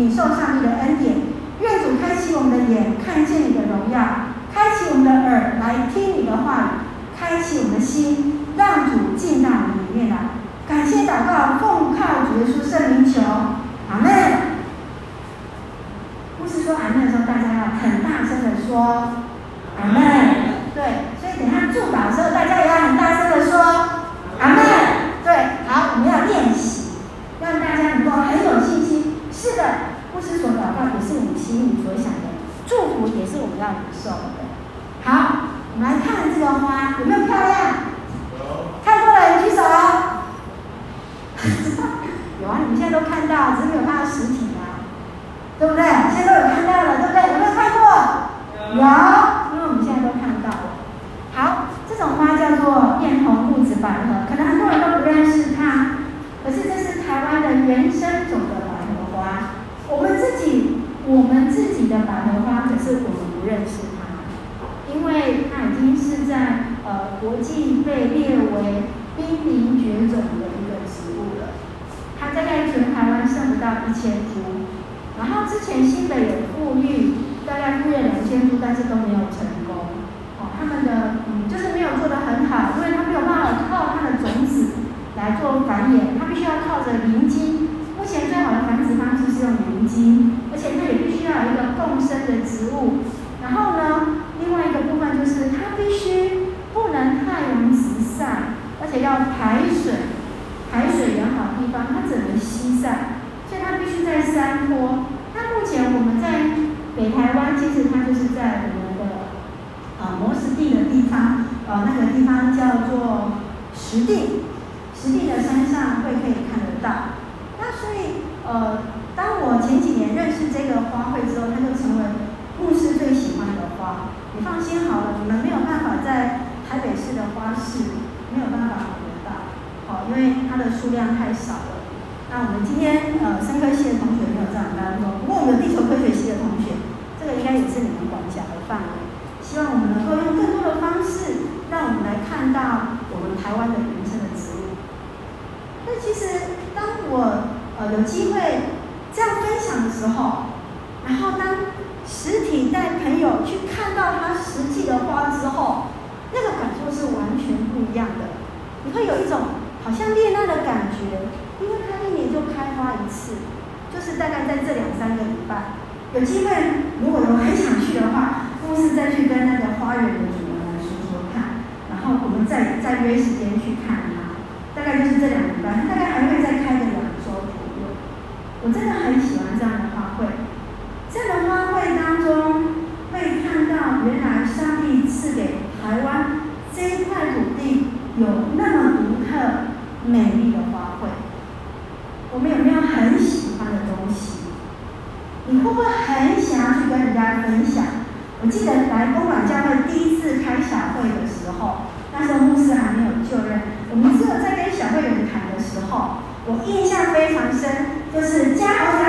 你受上天。原种的一个植物了，它大概全台湾剩不到一千株。然后之前新北有富裕，大概富裕两千株，但是都没有成功。哦，他们的嗯，就是没有做得很好，因为它没有办法靠它的种子来做繁衍，它必须要靠着林基。目前最好的繁殖方式是用林基。且要排水，排水良好的地方，它怎能西散？所以它必须在山坡。那目前我们在北台湾，其实它就是在我们的啊磨石地的地方，呃，那个地方叫做石地。三个系统。好像恋爱的感觉因为它一年就开花一次就是大概在这两三个礼拜。有机会如果有很想去的话公司再去跟那个花园的主人来说说看然后我们再再约时间去看他。大概就是这两个礼拜大概还会再开个两周左右我真的很喜欢这样的花卉。这样的花卉当中会看到原来上帝赐给台湾这一块土地有那美丽的花卉。我们有没有很喜欢的东西？你会不会很想要去跟人家分享？我记得来东莞教会第一次开小会的时候那时候牧师还没有就任我们只有在跟小会员谈的时候我印象非常深就是家豪他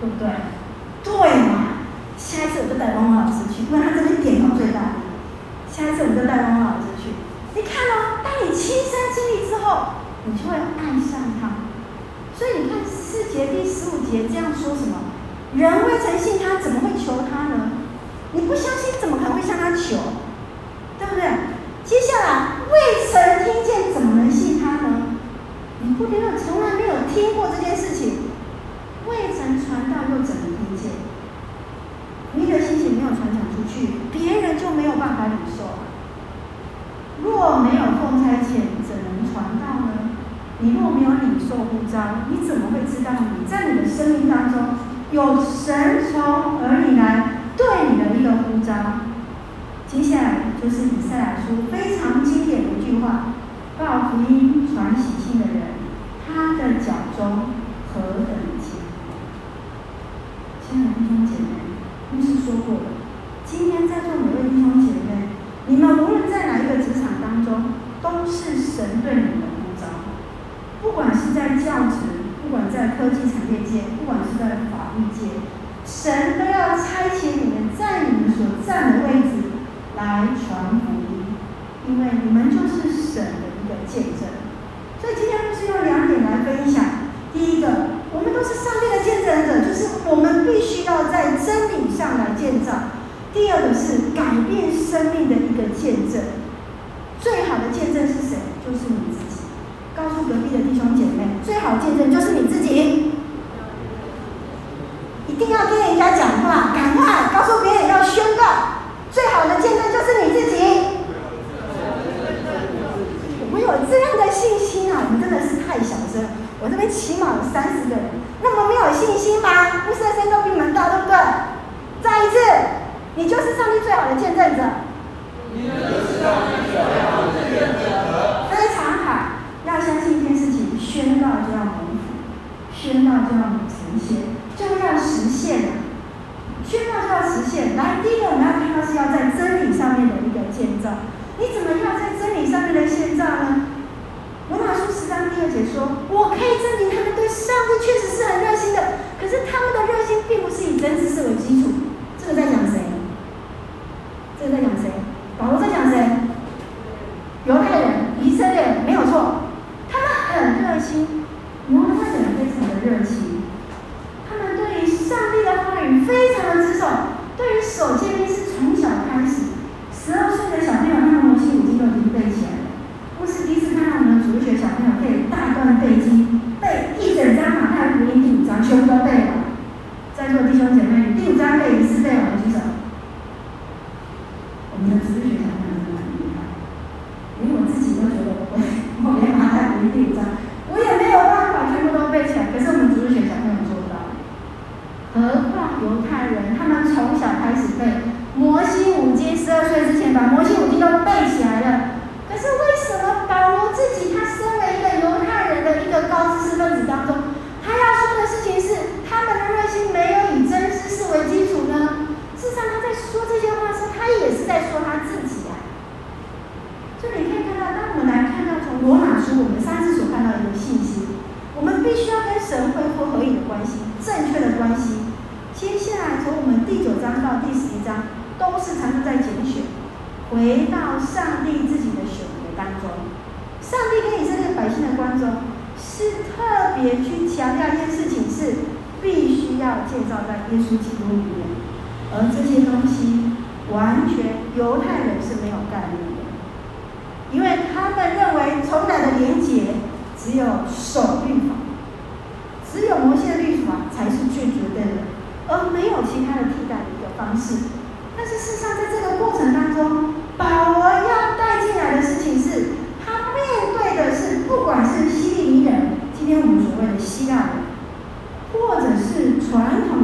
对不对？对嘛？下一次我就带汪汪老师去，不然他真的点到最大。下一次我们就带汪汪老师去，你看哦，当你亲身经历之后，你就会爱上他。所以你看四节第十五节这样说什么？人未曾信他，怎么会求他呢？你不相信，怎么可能会向他求？对不对？接下来未曾听见，怎么能信他呢？你不觉得从来？道又怎么理解？你的信息没有传讲出去，别人就没有办法领受。若没有奉差遣，怎能传道呢？你若没有领受不章，你怎么会知道你在你的生命当中有神从而里来对你的一个呼召？接下来就是以赛亚书非常经典的一句话：报福音、传喜信的人，他的脚中何等。真理上来建造，第二个是改变生命的一个见证。最好的见证是谁？就是你自己。告诉隔壁的弟兄姐妹，最好见证就是你自己。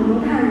你看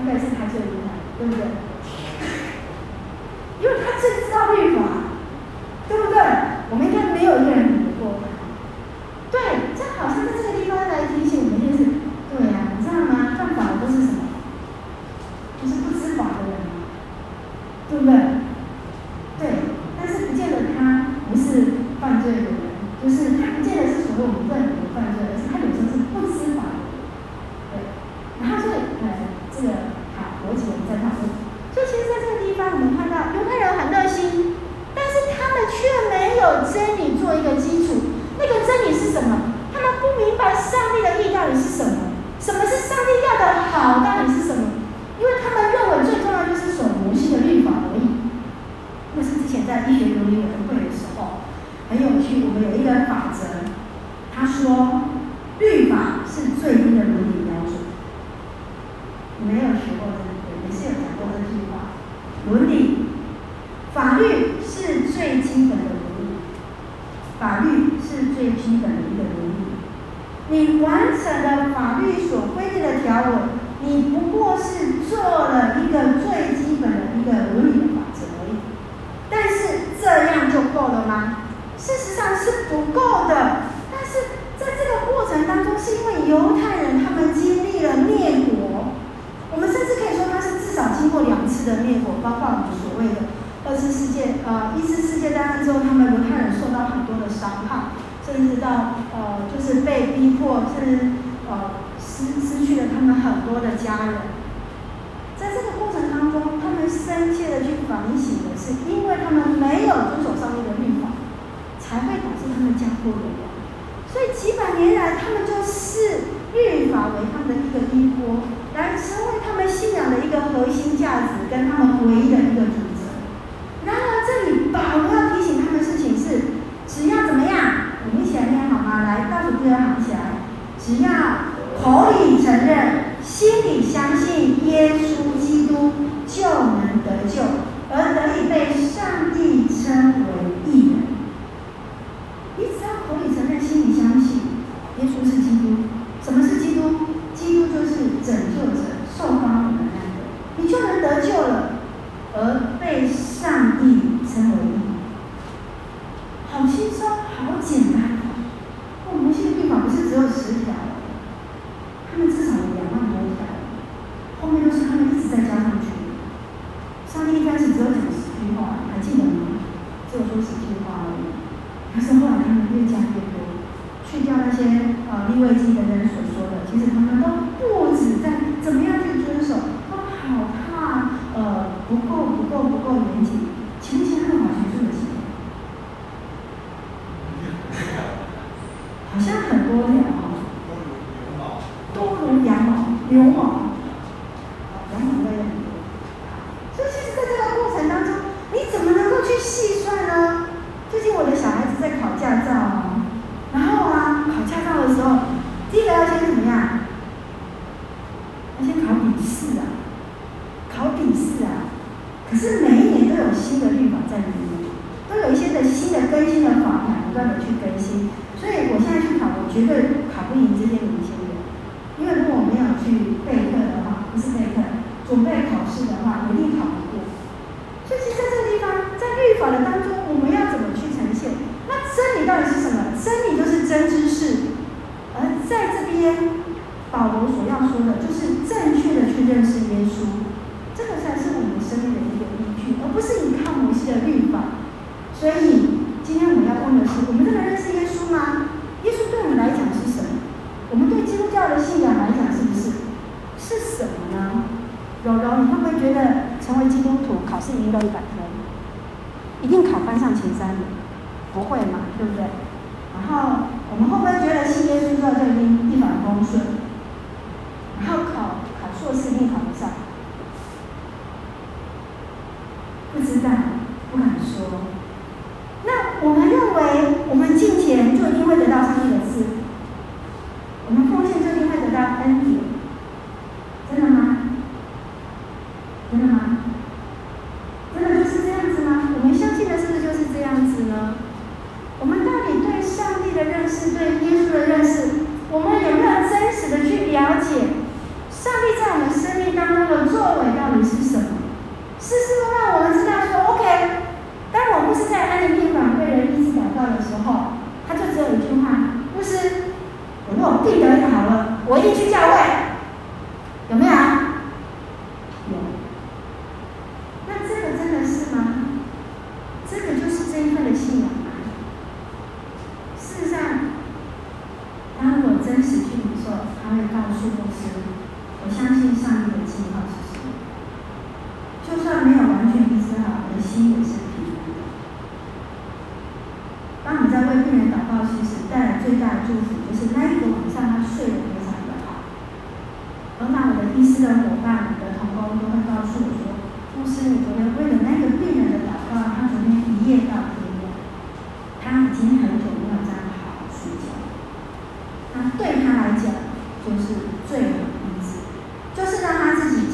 应该是他做的，对不对？包括我们所谓的二次世界呃一次世界大战之后他们犹太人受到很多的伤害甚至到呃就是被逼迫甚至呃失失去了他们很多的家人。在这个过程当中他们深切的去反省的是因为他们没有遵守上面的律法才会导致他们家破人。亡所以几百年来他们就视律法为他们的一个依托来成为他们信仰的一个核心价值跟他们唯一的一个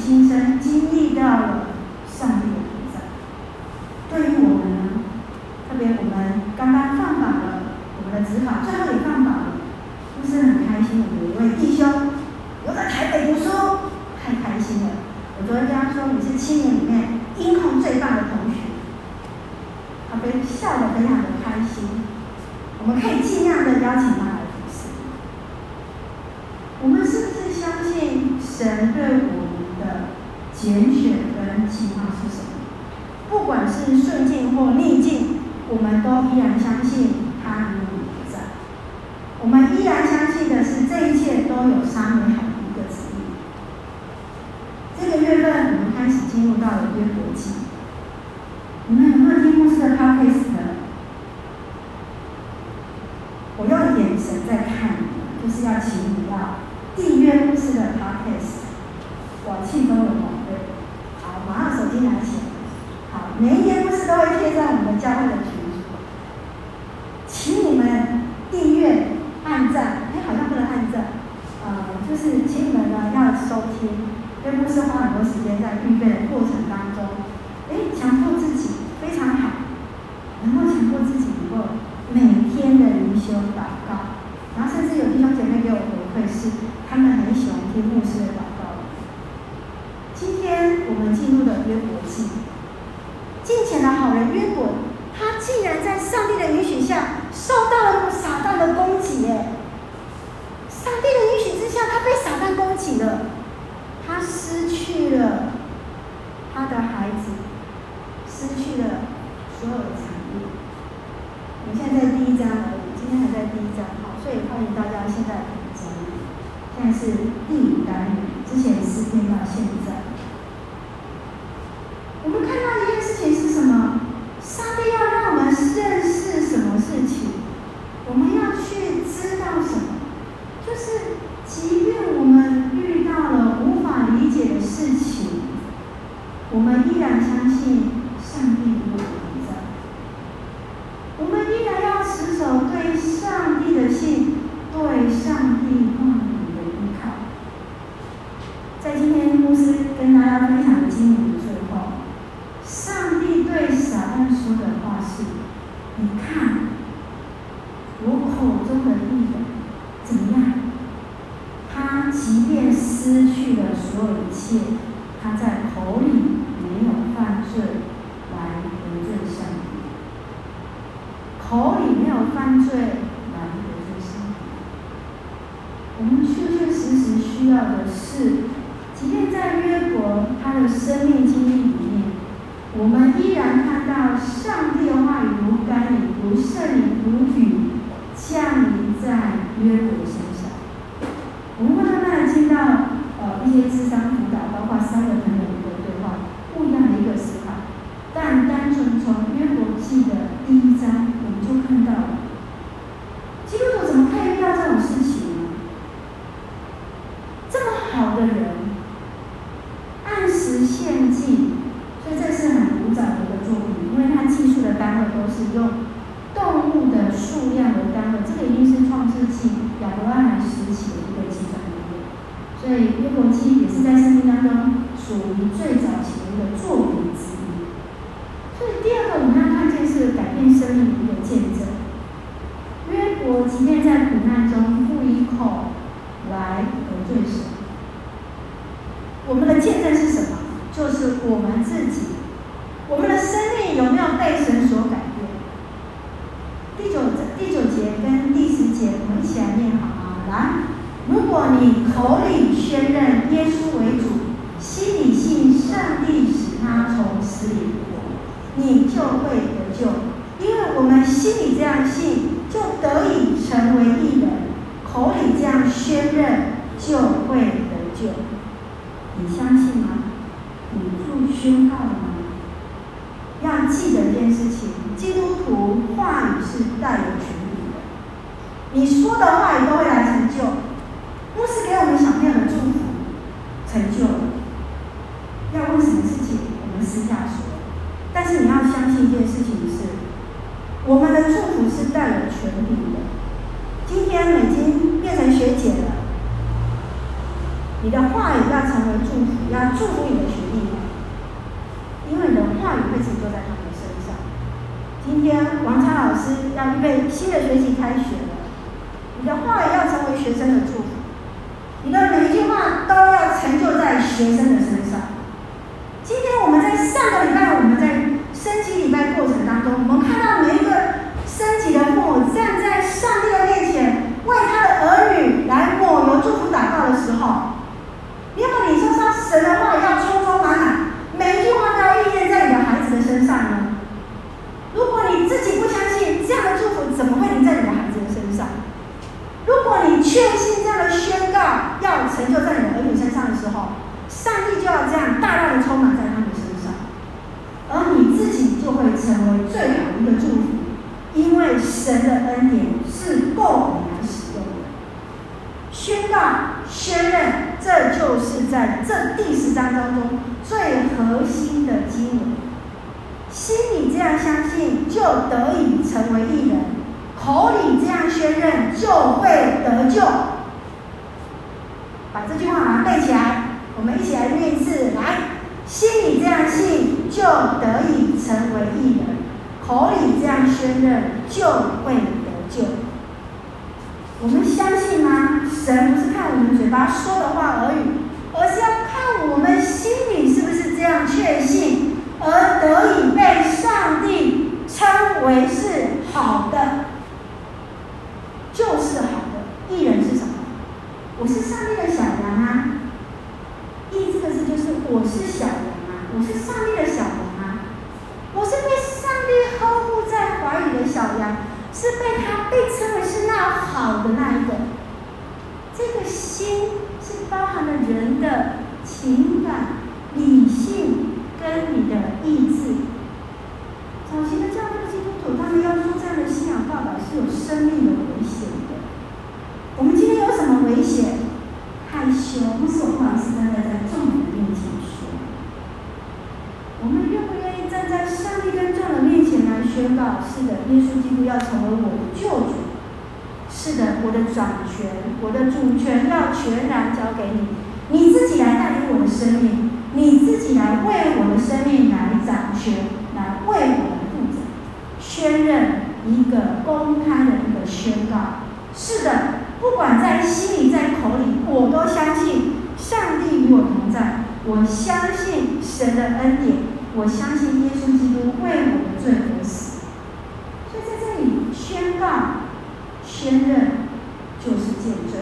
亲身经历到了 7, 牧师是祷告。今天我们进入的约伯记，敬虔的好人约伯，他竟然在上帝的允许下。需要的是，即便在约伯他的生命经历里面，我们依然看到上帝的话语无感、无胜、如语降临在约伯。就会得救。你相信吗？你不宣告了吗？要记得一件事情：基督徒话语是带有权柄的，你说的话语都会来。预备新的学期开学了。你的话要成为学生的祝福，你的每一句话都要成就在学生的身上。宣认，这就是在这第十章当中最核心的经文。心里这样相信，就得以成为艺人；口里这样宣认，就会得救。把这句话把它背起来，我们一起来念一次，来。心里这样信，就得以成为艺人；口里这样宣认，就会得救。我们相信吗？神不是看我们嘴巴说的话而已，而是要看我们心里是不是这样确信，而得以被上帝称为是好的，就是好的。义人是什么？我是上帝的小羊啊。义这个字就是我是小羊啊，我是上帝的小羊啊，我是被上帝呵护在怀里的小羊，是被他被称为是那好的那一个。这个心是包含了人的情感、理性跟你的意志。早期的教会基督徒，他们要做这样的信仰告白是有生命的危险的。我们今天有什么危险？害羞，不是我不好意思站在在众人的面前说。我们愿不愿意站在上宣告？是的，耶稣基督要成为我的救主。是的，我的掌权，我的主权要全然交给你。你自己来带领我的生命，你自己来为我的生命来掌权，来为我的负责。宣认一个公开的一个宣告。是的。不管在心里在口里，我都相信上帝与我同在。我相信神的恩典，我相信耶稣基督为我的罪而死。所以在这里宣告、宣认就是见证。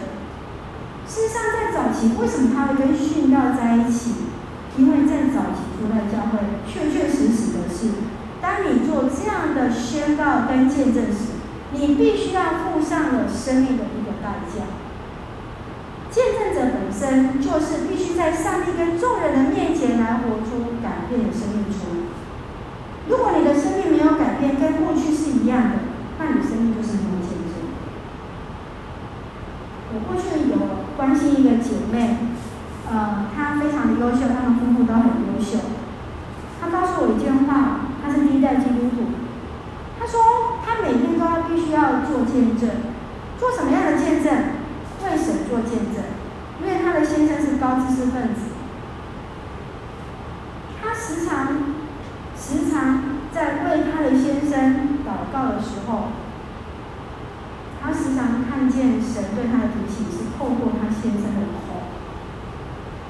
事实上，在早期为什么他会跟殉道在一起？因为在早期初代教会，确确实实的是，当你做这样的宣告跟见证时，你必须要付上了生命的一个代价。见证者本身就是必须在上帝跟众人的面前来活出改变的生命出来。如果你的生命没有改变，跟过去是一样的，那你生命就是没有。我过去有关心一个姐妹，呃，她非常的优秀，她们夫妇都很优秀。她告诉我一句话，她是第一代基督徒。她说，她每天都要必须要做见证，做什么样的见证？为神做见证，因为她的先生是高知识分子。她时常、时常在为她的先生祷告的时候，他时常看见神对他的提醒是透过他先生的口。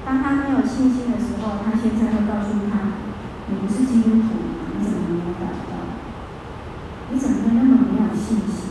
当他没有信心的时候，他先生会告诉他：“你不是基督徒，你怎么没有祷告？”你怎么会那么没有信心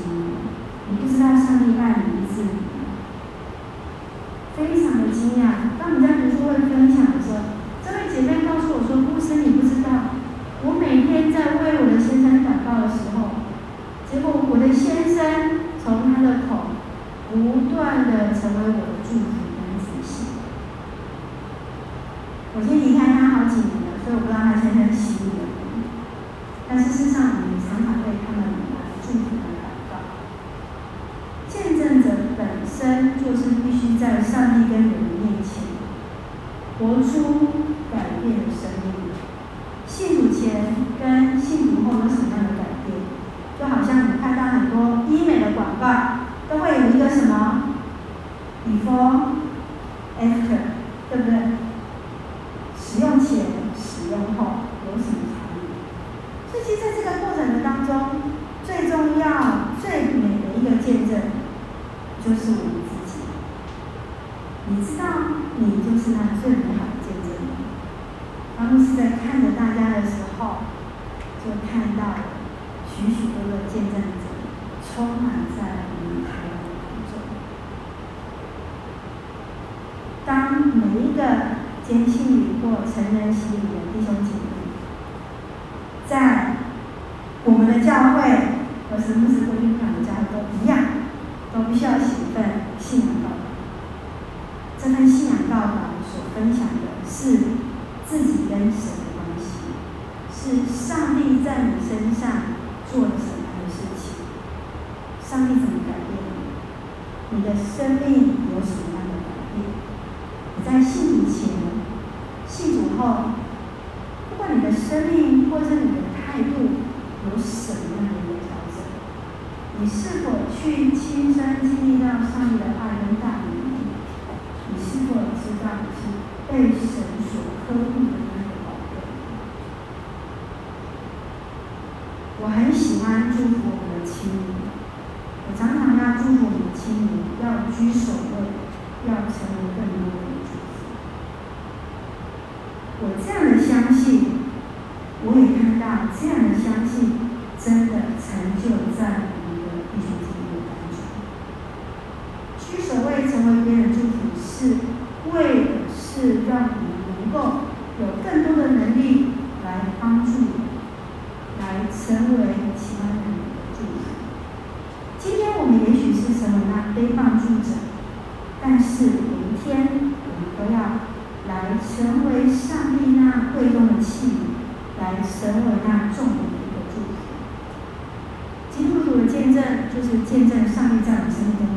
当每一个坚信与或成人洗礼的弟兄姐妹，在我们的教会和神父、神父领的教会都一样，都必须要写一份信仰道表。这份信仰道表所分享的是自己跟神的关系，是上帝在你身上做了什么样的事情，上帝怎么改变你，你的生命。欢祝福我的亲人，我常常要祝福我的亲人，要居首位，要成为更多的祝福。我这样的相信。但是有一天，我们都要来成为上帝那贵重的器皿，来成为那众人的一个祝福。基督徒的见证就是见证上帝在我们生命中。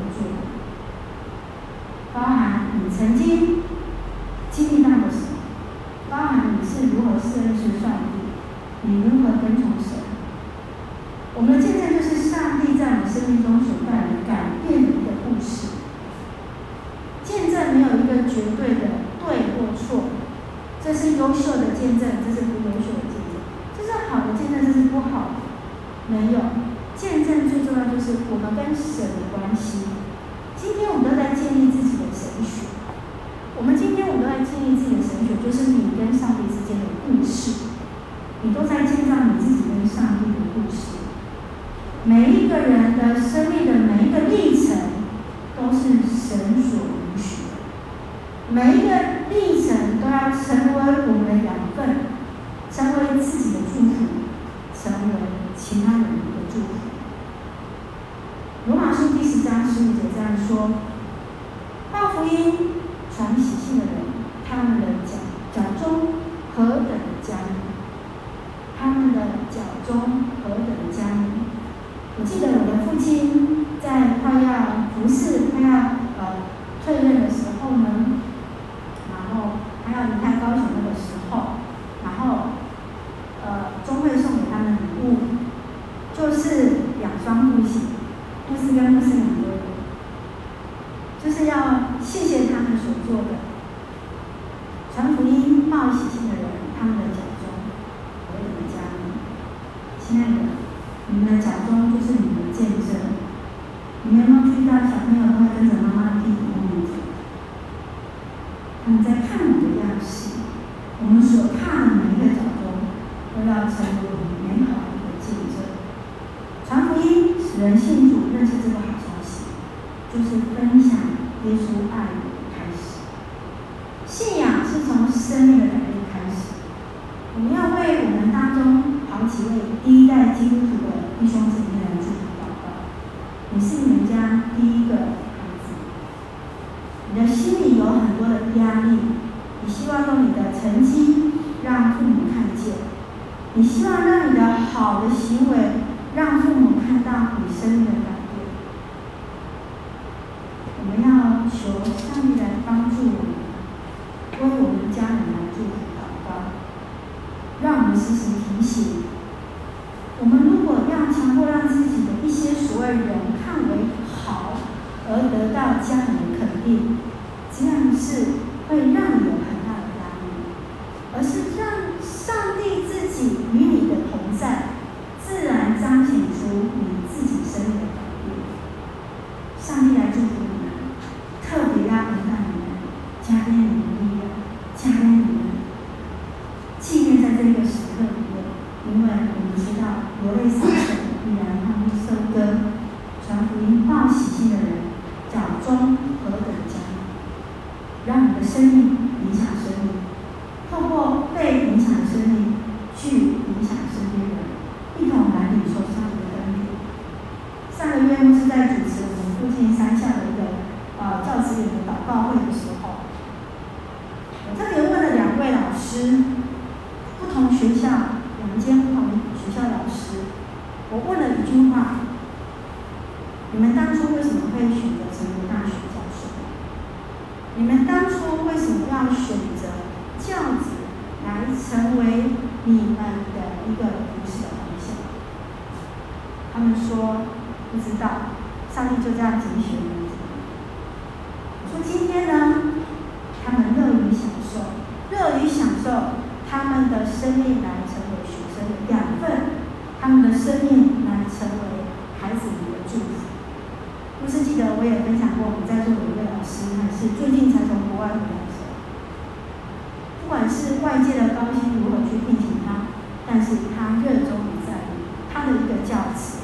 外界的高薪如何去聘请他，但是他热衷于在于他的一个教职。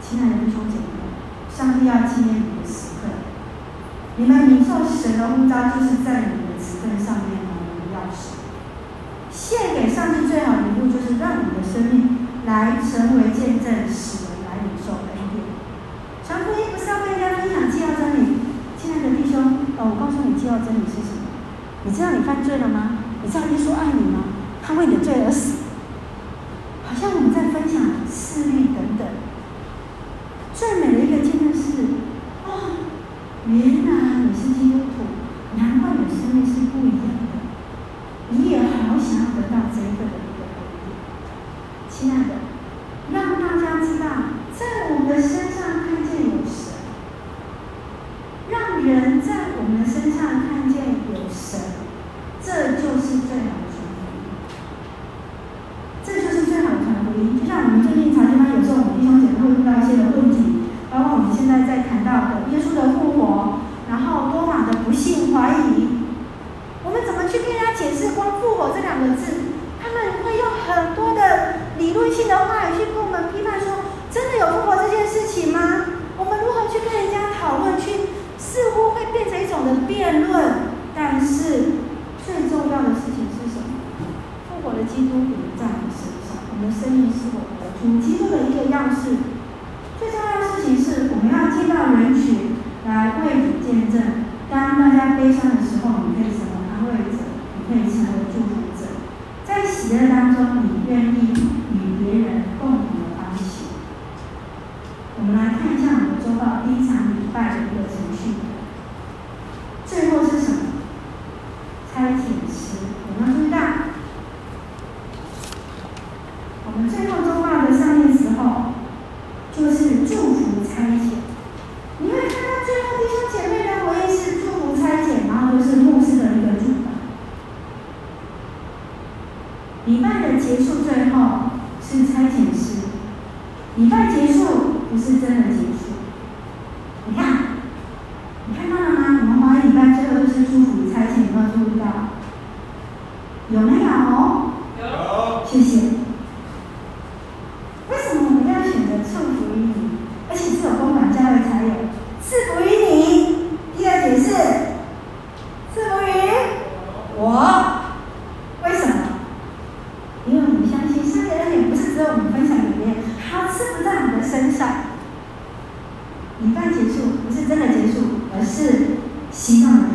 亲爱的弟兄姐妹，上帝要纪念你的时刻，你们领受神的呼召，就是在你们的职分上面拿你的钥匙。献给上帝最好的礼物，就是让你的生命来成为见证，使人来领受恩典。传福音不是要被人家分享，既要真理。亲爱的弟兄，哦，我告诉你，既要真理是什么？你知道你犯罪了吗？上帝说爱你吗？他为你罪而死。是最重要的事情是什么？复活的基督不在你身上，你的生命是我的。你基督的一个样式。違う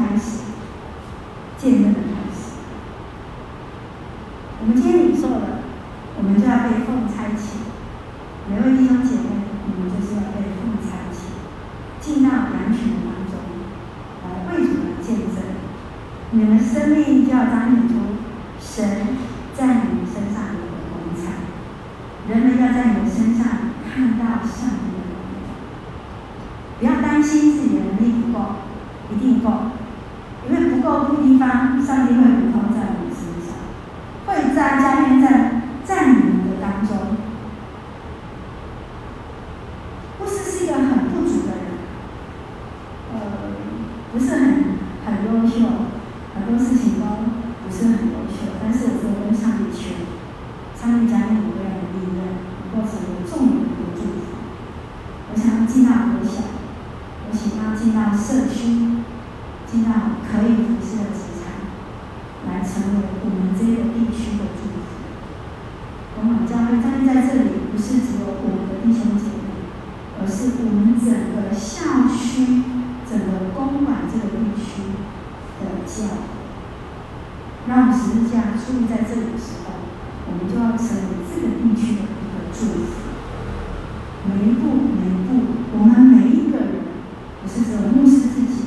不是自己，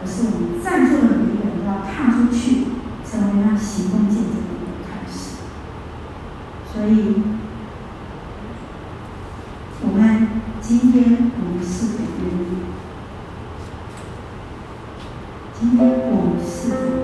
而是我们在座的每一个人都要踏出去，成为那行动见证的开始。所以，我们今天我们是否愿意？今天我们是否